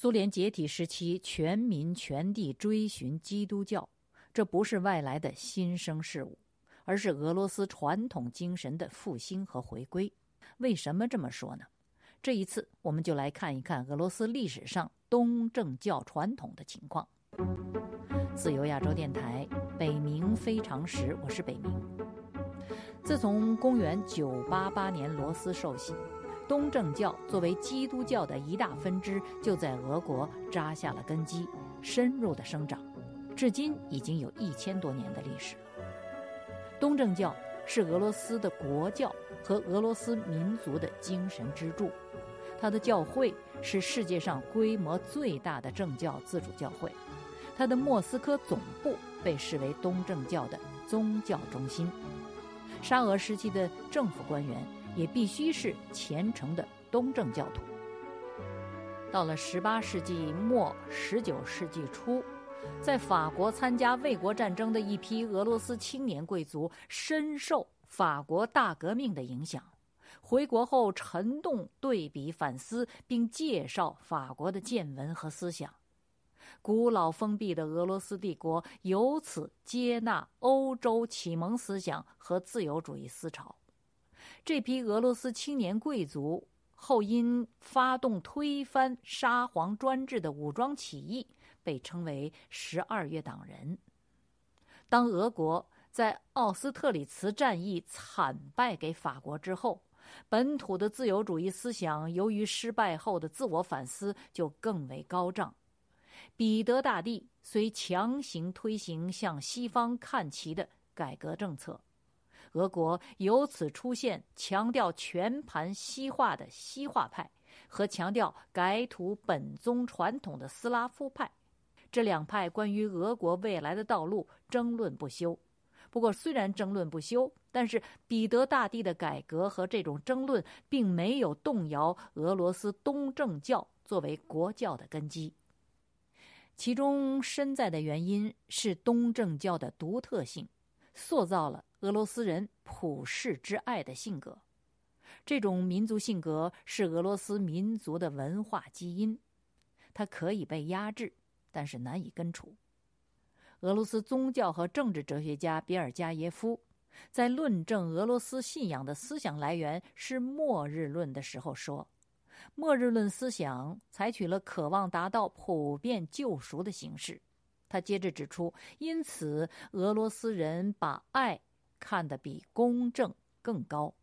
苏联解体时期，全民全地追寻基督教，这不是外来的新生事物，而是俄罗斯传统精神的复兴和回归。为什么这么说呢？这一次，我们就来看一看俄罗斯历史上东正教传统的情况。自由亚洲电台北冥非常时，我是北冥。自从公元988年罗斯受洗。东正教作为基督教的一大分支，就在俄国扎下了根基，深入的生长，至今已经有一千多年的历史。东正教是俄罗斯的国教和俄罗斯民族的精神支柱，它的教会是世界上规模最大的政教自主教会，它的莫斯科总部被视为东正教的宗教中心。沙俄时期的政府官员。也必须是虔诚的东正教徒。到了十八世纪末、十九世纪初，在法国参加卫国战争的一批俄罗斯青年贵族，深受法国大革命的影响，回国后沉动对比反思，并介绍法国的见闻和思想。古老封闭的俄罗斯帝国由此接纳欧洲启蒙思想和自由主义思潮。这批俄罗斯青年贵族后因发动推翻沙皇专制的武装起义，被称为“十二月党人”。当俄国在奥斯特里茨战役惨败给法国之后，本土的自由主义思想由于失败后的自我反思就更为高涨。彼得大帝虽强行推行向西方看齐的改革政策。俄国由此出现强调全盘西化的西化派和强调改土本宗传统的斯拉夫派，这两派关于俄国未来的道路争论不休。不过，虽然争论不休，但是彼得大帝的改革和这种争论并没有动摇俄罗斯东正教作为国教的根基。其中深在的原因是东正教的独特性，塑造了。俄罗斯人普世之爱的性格，这种民族性格是俄罗斯民族的文化基因，它可以被压制，但是难以根除。俄罗斯宗教和政治哲学家比尔加耶夫在论证俄罗斯信仰的思想来源是末日论的时候说：“末日论思想采取了渴望达到普遍救赎的形式。”他接着指出，因此俄罗斯人把爱。看得比公正更高。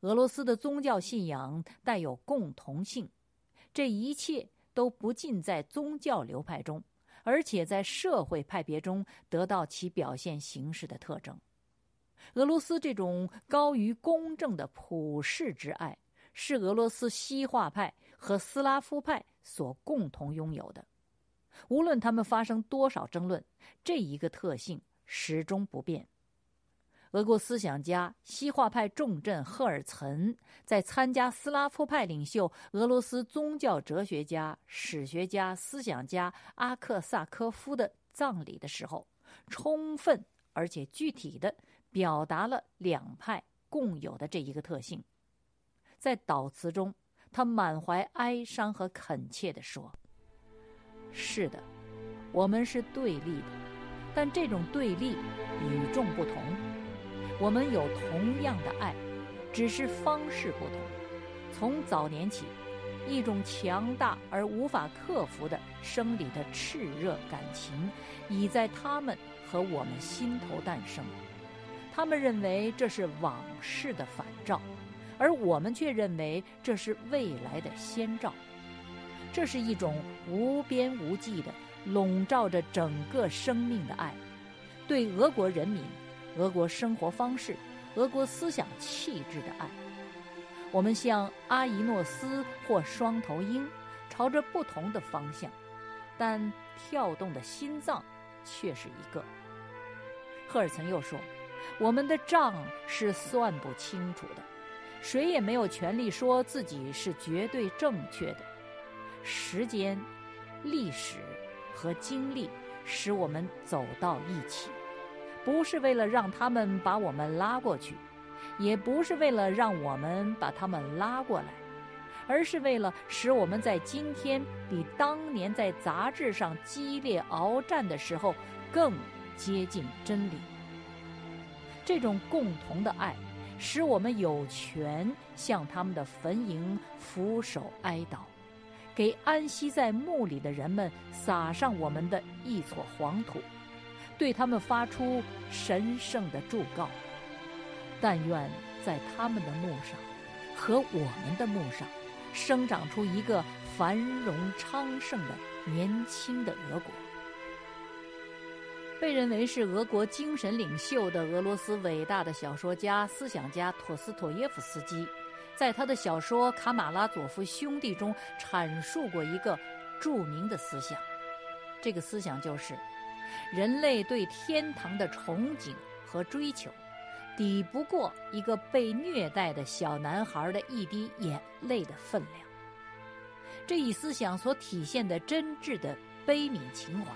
俄罗斯的宗教信仰带有共同性，这一切都不尽在宗教流派中，而且在社会派别中得到其表现形式的特征。俄罗斯这种高于公正的普世之爱，是俄罗斯西化派和斯拉夫派所共同拥有的。无论他们发生多少争论，这一个特性始终不变。俄国思想家、西化派重镇赫尔岑在参加斯拉夫派领袖、俄罗斯宗教哲学家、史学家、思想家阿克萨科夫的葬礼的时候，充分而且具体的表达了两派共有的这一个特性。在悼词中，他满怀哀伤和恳切地说：“是的，我们是对立的，但这种对立与众不同。”我们有同样的爱，只是方式不同。从早年起，一种强大而无法克服的生理的炽热感情，已在他们和我们心头诞生。他们认为这是往事的反照，而我们却认为这是未来的先兆。这是一种无边无际的笼罩着整个生命的爱，对俄国人民。俄国生活方式、俄国思想气质的爱，我们像阿宜诺斯或双头鹰，朝着不同的方向，但跳动的心脏却是一个。赫尔岑又说：“我们的账是算不清楚的，谁也没有权利说自己是绝对正确的。时间、历史和经历使我们走到一起。”不是为了让他们把我们拉过去，也不是为了让我们把他们拉过来，而是为了使我们在今天比当年在杂志上激烈鏖战的时候更接近真理。这种共同的爱，使我们有权向他们的坟茔俯首哀悼，给安息在墓里的人们撒上我们的一撮黄土，对他们发出神圣的祝告。但愿在他们的墓上，和我们的墓上，生长出一个繁荣昌盛的年轻的俄国。被认为是俄国精神领袖的俄罗斯伟大的小说家、思想家托斯托耶夫斯基，在他的小说《卡马拉佐夫兄弟》中阐述过一个著名的思想。这个思想就是：人类对天堂的憧憬和追求，抵不过一个被虐待的小男孩的一滴眼泪的分量。这一思想所体现的真挚的悲悯情怀。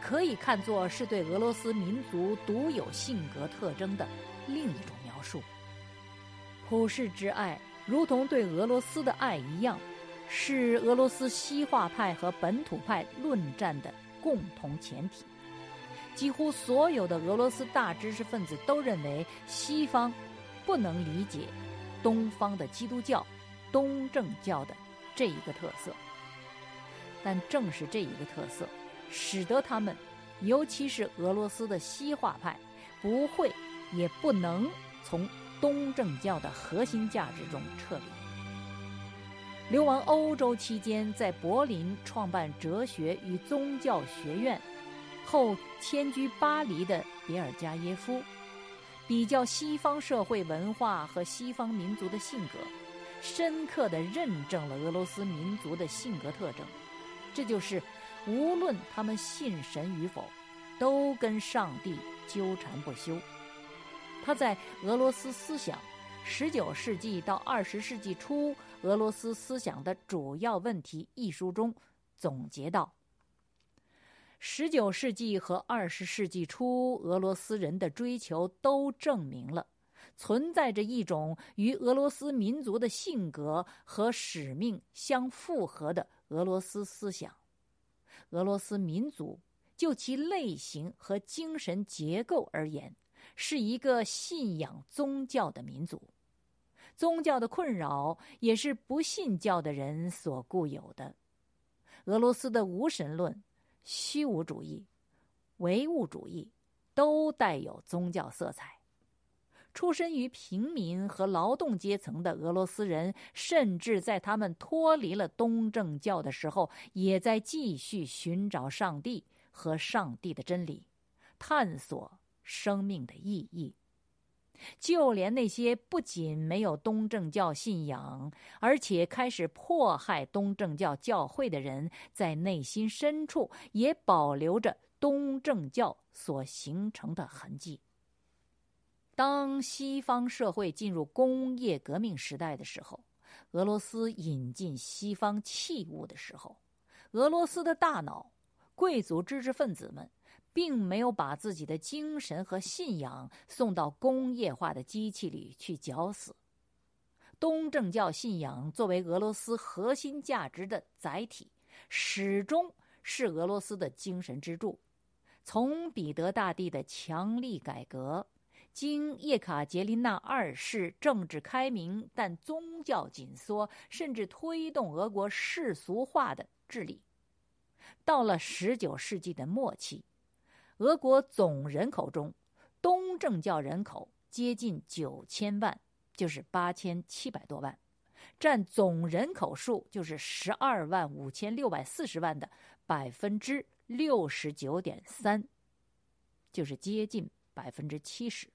可以看作是对俄罗斯民族独有性格特征的另一种描述。普世之爱，如同对俄罗斯的爱一样，是俄罗斯西化派和本土派论战的共同前提。几乎所有的俄罗斯大知识分子都认为，西方不能理解东方的基督教、东正教的这一个特色。但正是这一个特色。使得他们，尤其是俄罗斯的西化派，不会也不能从东正教的核心价值中撤离。流亡欧洲期间，在柏林创办哲学与宗教学院，后迁居巴黎的别尔加耶夫，比较西方社会文化和西方民族的性格，深刻的认证了俄罗斯民族的性格特征。这就是。无论他们信神与否，都跟上帝纠缠不休。他在《俄罗斯思想：十九世纪到二十世纪初俄罗斯思想的主要问题》一书中总结道：“十九世纪和二十世纪初俄罗斯人的追求都证明了，存在着一种与俄罗斯民族的性格和使命相符合的俄罗斯思想。”俄罗斯民族就其类型和精神结构而言，是一个信仰宗教的民族。宗教的困扰也是不信教的人所固有的。俄罗斯的无神论、虚无主义、唯物主义都带有宗教色彩。出身于平民和劳动阶层的俄罗斯人，甚至在他们脱离了东正教的时候，也在继续寻找上帝和上帝的真理，探索生命的意义。就连那些不仅没有东正教信仰，而且开始迫害东正教教会的人，在内心深处也保留着东正教所形成的痕迹。当西方社会进入工业革命时代的时候，俄罗斯引进西方器物的时候，俄罗斯的大脑、贵族知识分子们并没有把自己的精神和信仰送到工业化的机器里去绞死。东正教信仰作为俄罗斯核心价值的载体，始终是俄罗斯的精神支柱。从彼得大帝的强力改革。经叶卡捷琳娜二世政治开明，但宗教紧缩，甚至推动俄国世俗化的治理，到了十九世纪的末期，俄国总人口中，东正教人口接近九千万，就是八千七百多万，占总人口数就是十二万五千六百四十万的百分之六十九点三，就是接近百分之七十。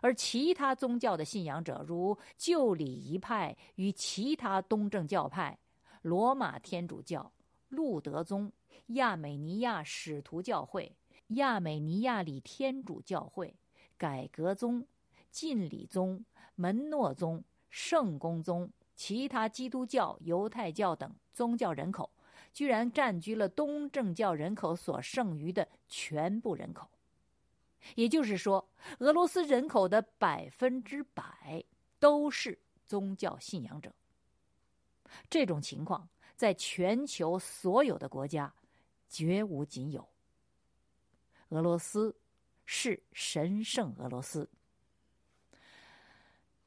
而其他宗教的信仰者，如旧礼仪派与其他东正教派、罗马天主教、路德宗、亚美尼亚使徒教会、亚美尼亚里天主教会、改革宗、禁礼宗、门诺宗、圣公宗、其他基督教、犹太教等宗教人口，居然占据了东正教人口所剩余的全部人口。也就是说，俄罗斯人口的百分之百都是宗教信仰者。这种情况在全球所有的国家绝无仅有。俄罗斯是神圣俄罗斯。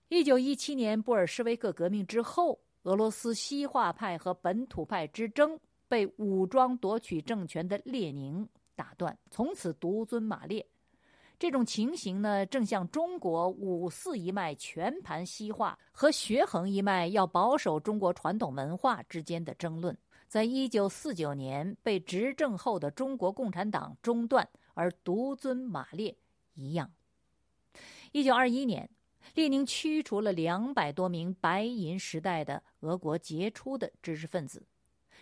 一九一七年布尔什维克革命之后，俄罗斯西化派和本土派之争被武装夺取政权的列宁打断，从此独尊马列。这种情形呢，正像中国五四一脉全盘西化和学衡一脉要保守中国传统文化之间的争论，在一九四九年被执政后的中国共产党中断而独尊马列一样。一九二一年。列宁驱除了两百多名白银时代的俄国杰出的知识分子，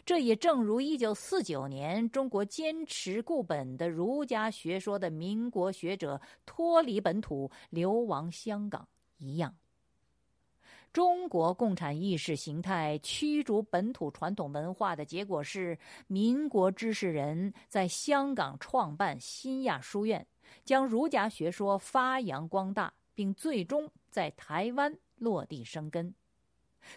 这也正如一九四九年中国坚持固本的儒家学说的民国学者脱离本土流亡香港一样。中国共产意识形态驱逐本土传统文化的结果是，民国知识人在香港创办新亚书院，将儒家学说发扬光大。并最终在台湾落地生根。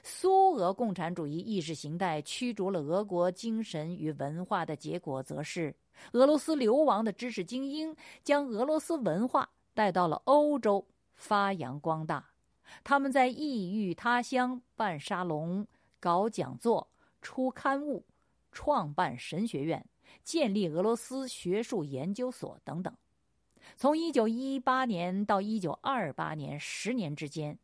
苏俄共产主义意识形态驱逐了俄国精神与文化的结果，则是俄罗斯流亡的知识精英将俄罗斯文化带到了欧洲发扬光大。他们在异域他乡办沙龙、搞讲座、出刊物、创办神学院、建立俄罗斯学术研究所等等。从一九一八年到一九二八年十年之间，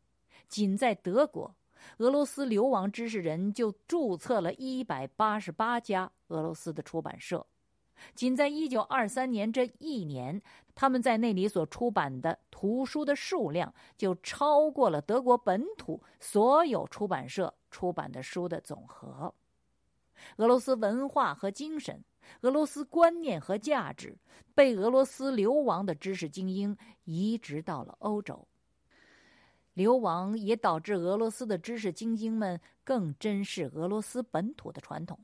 仅在德国，俄罗斯流亡知识人就注册了一百八十八家俄罗斯的出版社。仅在一九二三年这一年，他们在那里所出版的图书的数量就超过了德国本土所有出版社出版的书的总和。俄罗斯文化和精神。俄罗斯观念和价值被俄罗斯流亡的知识精英移植到了欧洲。流亡也导致俄罗斯的知识精英们更珍视俄罗斯本土的传统。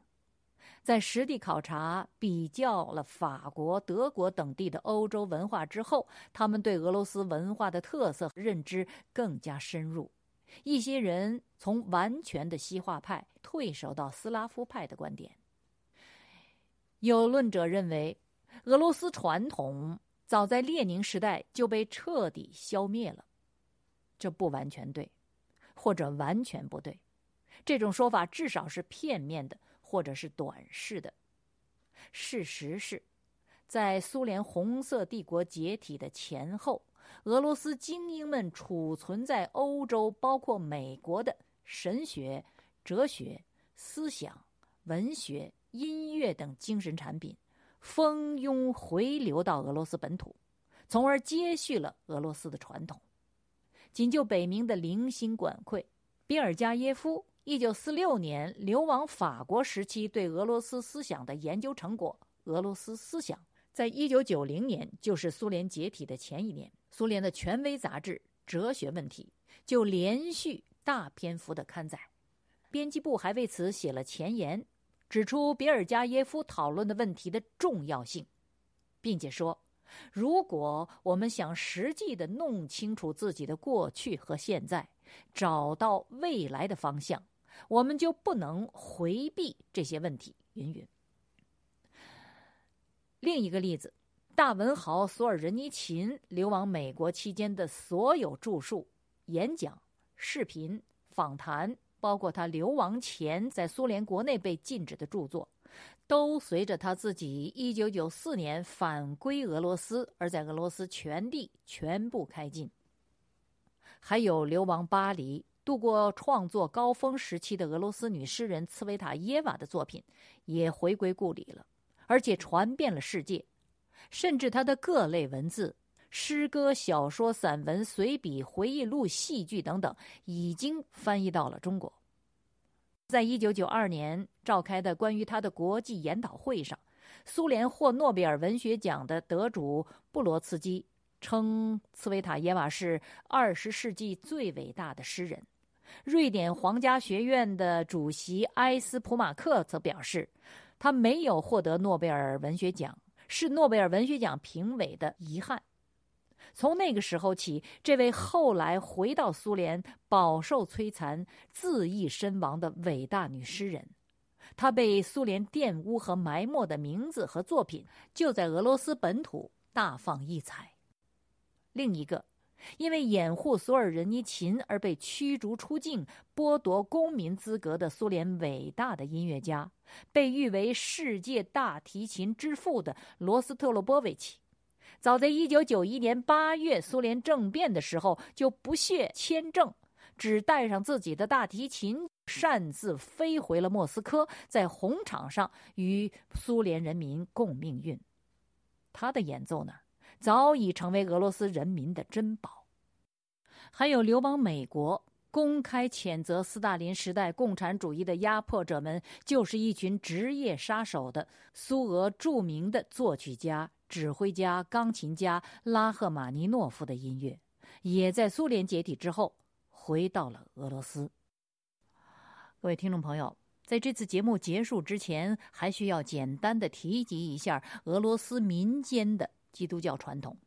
在实地考察、比较了法国、德国等地的欧洲文化之后，他们对俄罗斯文化的特色认知更加深入。一些人从完全的西化派退守到斯拉夫派的观点。有论者认为，俄罗斯传统早在列宁时代就被彻底消灭了。这不完全对，或者完全不对。这种说法至少是片面的，或者是短视的。事实是，在苏联红色帝国解体的前后，俄罗斯精英们储存在欧洲，包括美国的神学、哲学、思想、文学。音乐等精神产品蜂拥回流到俄罗斯本土，从而接续了俄罗斯的传统。仅就北冥的零星管窥，比尔加耶夫一九四六年流亡法国时期对俄罗斯思想的研究成果《俄罗斯思想》，在一九九零年，就是苏联解体的前一年，苏联的权威杂志《哲学问题》就连续大篇幅的刊载，编辑部还为此写了前言。指出比尔加耶夫讨论的问题的重要性，并且说，如果我们想实际的弄清楚自己的过去和现在，找到未来的方向，我们就不能回避这些问题。云云。另一个例子，大文豪索尔仁尼琴流亡美国期间的所有著述、演讲、视频、访谈。包括他流亡前在苏联国内被禁止的著作，都随着他自己一九九四年返归俄罗斯，而在俄罗斯全地全部开禁。还有流亡巴黎、度过创作高峰时期的俄罗斯女诗人茨维塔耶娃的作品，也回归故里了，而且传遍了世界，甚至她的各类文字。诗歌、小说、散文、随笔、回忆录、戏剧等等，已经翻译到了中国。在一九九二年召开的关于他的国际研讨会上，苏联获诺贝尔文学奖的得主布罗茨基称茨维塔耶娃是二十世纪最伟大的诗人。瑞典皇家学院的主席埃斯普马克则表示，他没有获得诺贝尔文学奖是诺贝尔文学奖评委的遗憾。从那个时候起，这位后来回到苏联、饱受摧残、自缢身亡的伟大女诗人，她被苏联玷污和埋没的名字和作品，就在俄罗斯本土大放异彩。另一个，因为掩护索尔仁尼琴而被驱逐出境、剥夺公民资格的苏联伟大的音乐家，被誉为世界大提琴之父的罗斯特洛波维奇。早在一九九一年八月，苏联政变的时候，就不屑签证，只带上自己的大提琴，擅自飞回了莫斯科，在红场上与苏联人民共命运。他的演奏呢，早已成为俄罗斯人民的珍宝。还有流亡美国、公开谴责斯大林时代共产主义的压迫者们，就是一群职业杀手的苏俄著名的作曲家。指挥家、钢琴家拉赫玛尼诺夫的音乐，也在苏联解体之后回到了俄罗斯。各位听众朋友，在这次节目结束之前，还需要简单的提及一下俄罗斯民间的基督教传统。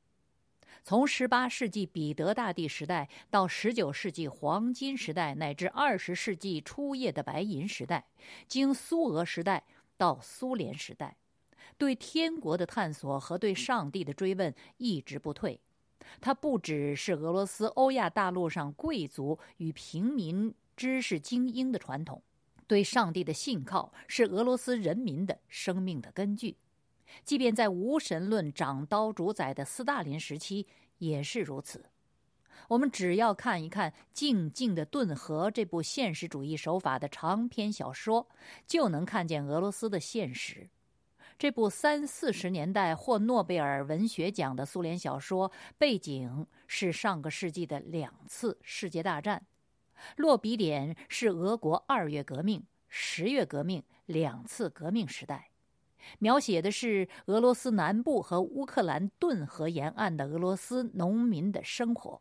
从18世纪彼得大帝时代到19世纪黄金时代，乃至20世纪初叶的白银时代，经苏俄时代到苏联时代。对天国的探索和对上帝的追问一直不退，它不只是俄罗斯欧亚大陆上贵族与平民知识精英的传统，对上帝的信靠是俄罗斯人民的生命的根据，即便在无神论掌刀主宰的斯大林时期也是如此。我们只要看一看《静静的顿河》这部现实主义手法的长篇小说，就能看见俄罗斯的现实。这部三四十年代获诺贝尔文学奖的苏联小说，背景是上个世纪的两次世界大战，落笔点是俄国二月革命、十月革命两次革命时代，描写的是俄罗斯南部和乌克兰顿河沿岸的俄罗斯农民的生活。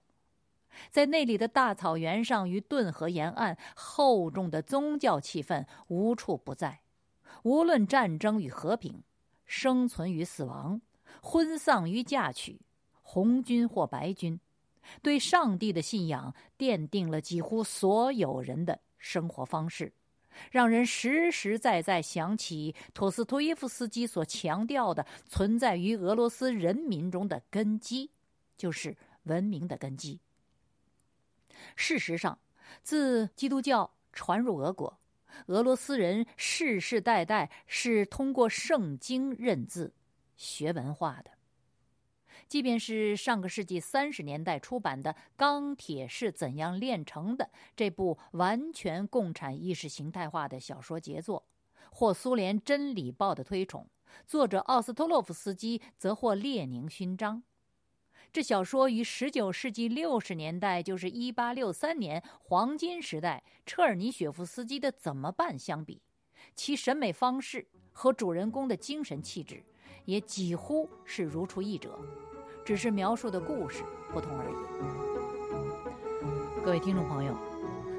在那里的大草原上与顿河沿岸，厚重的宗教气氛无处不在。无论战争与和平，生存与死亡，婚丧与嫁娶，红军或白军，对上帝的信仰奠定了几乎所有人的生活方式，让人实实在在想起托斯托耶夫斯基所强调的存在于俄罗斯人民中的根基，就是文明的根基。事实上，自基督教传入俄国。俄罗斯人世世代代是通过圣经认字、学文化的。即便是上个世纪三十年代出版的《钢铁是怎样炼成的》这部完全共产意识形态化的小说杰作，获苏联《真理报》的推崇，作者奥斯托洛夫斯基则获列宁勋章。这小说与十九世纪六十年代，就是一八六三年黄金时代，车尔尼雪夫斯基的《怎么办》相比，其审美方式和主人公的精神气质，也几乎是如出一辙，只是描述的故事不同而已。各位听众朋友，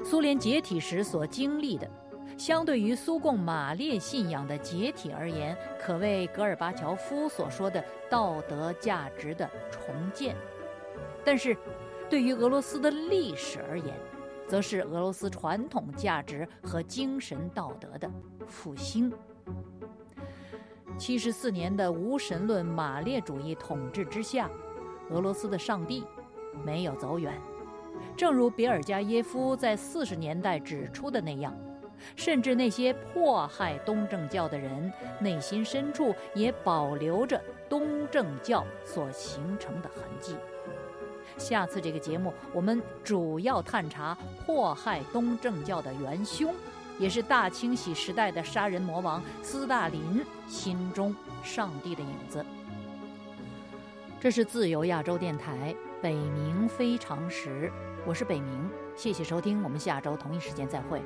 苏联解体时所经历的。相对于苏共马列信仰的解体而言，可谓戈尔巴乔夫所说的道德价值的重建；但是，对于俄罗斯的历史而言，则是俄罗斯传统价值和精神道德的复兴。七十四年的无神论马列主义统治之下，俄罗斯的上帝没有走远，正如别尔加耶夫在四十年代指出的那样。甚至那些迫害东正教的人，内心深处也保留着东正教所形成的痕迹。下次这个节目，我们主要探查迫害东正教的元凶，也是大清洗时代的杀人魔王斯大林心中上帝的影子。这是自由亚洲电台北冥非常时，我是北冥，谢谢收听，我们下周同一时间再会。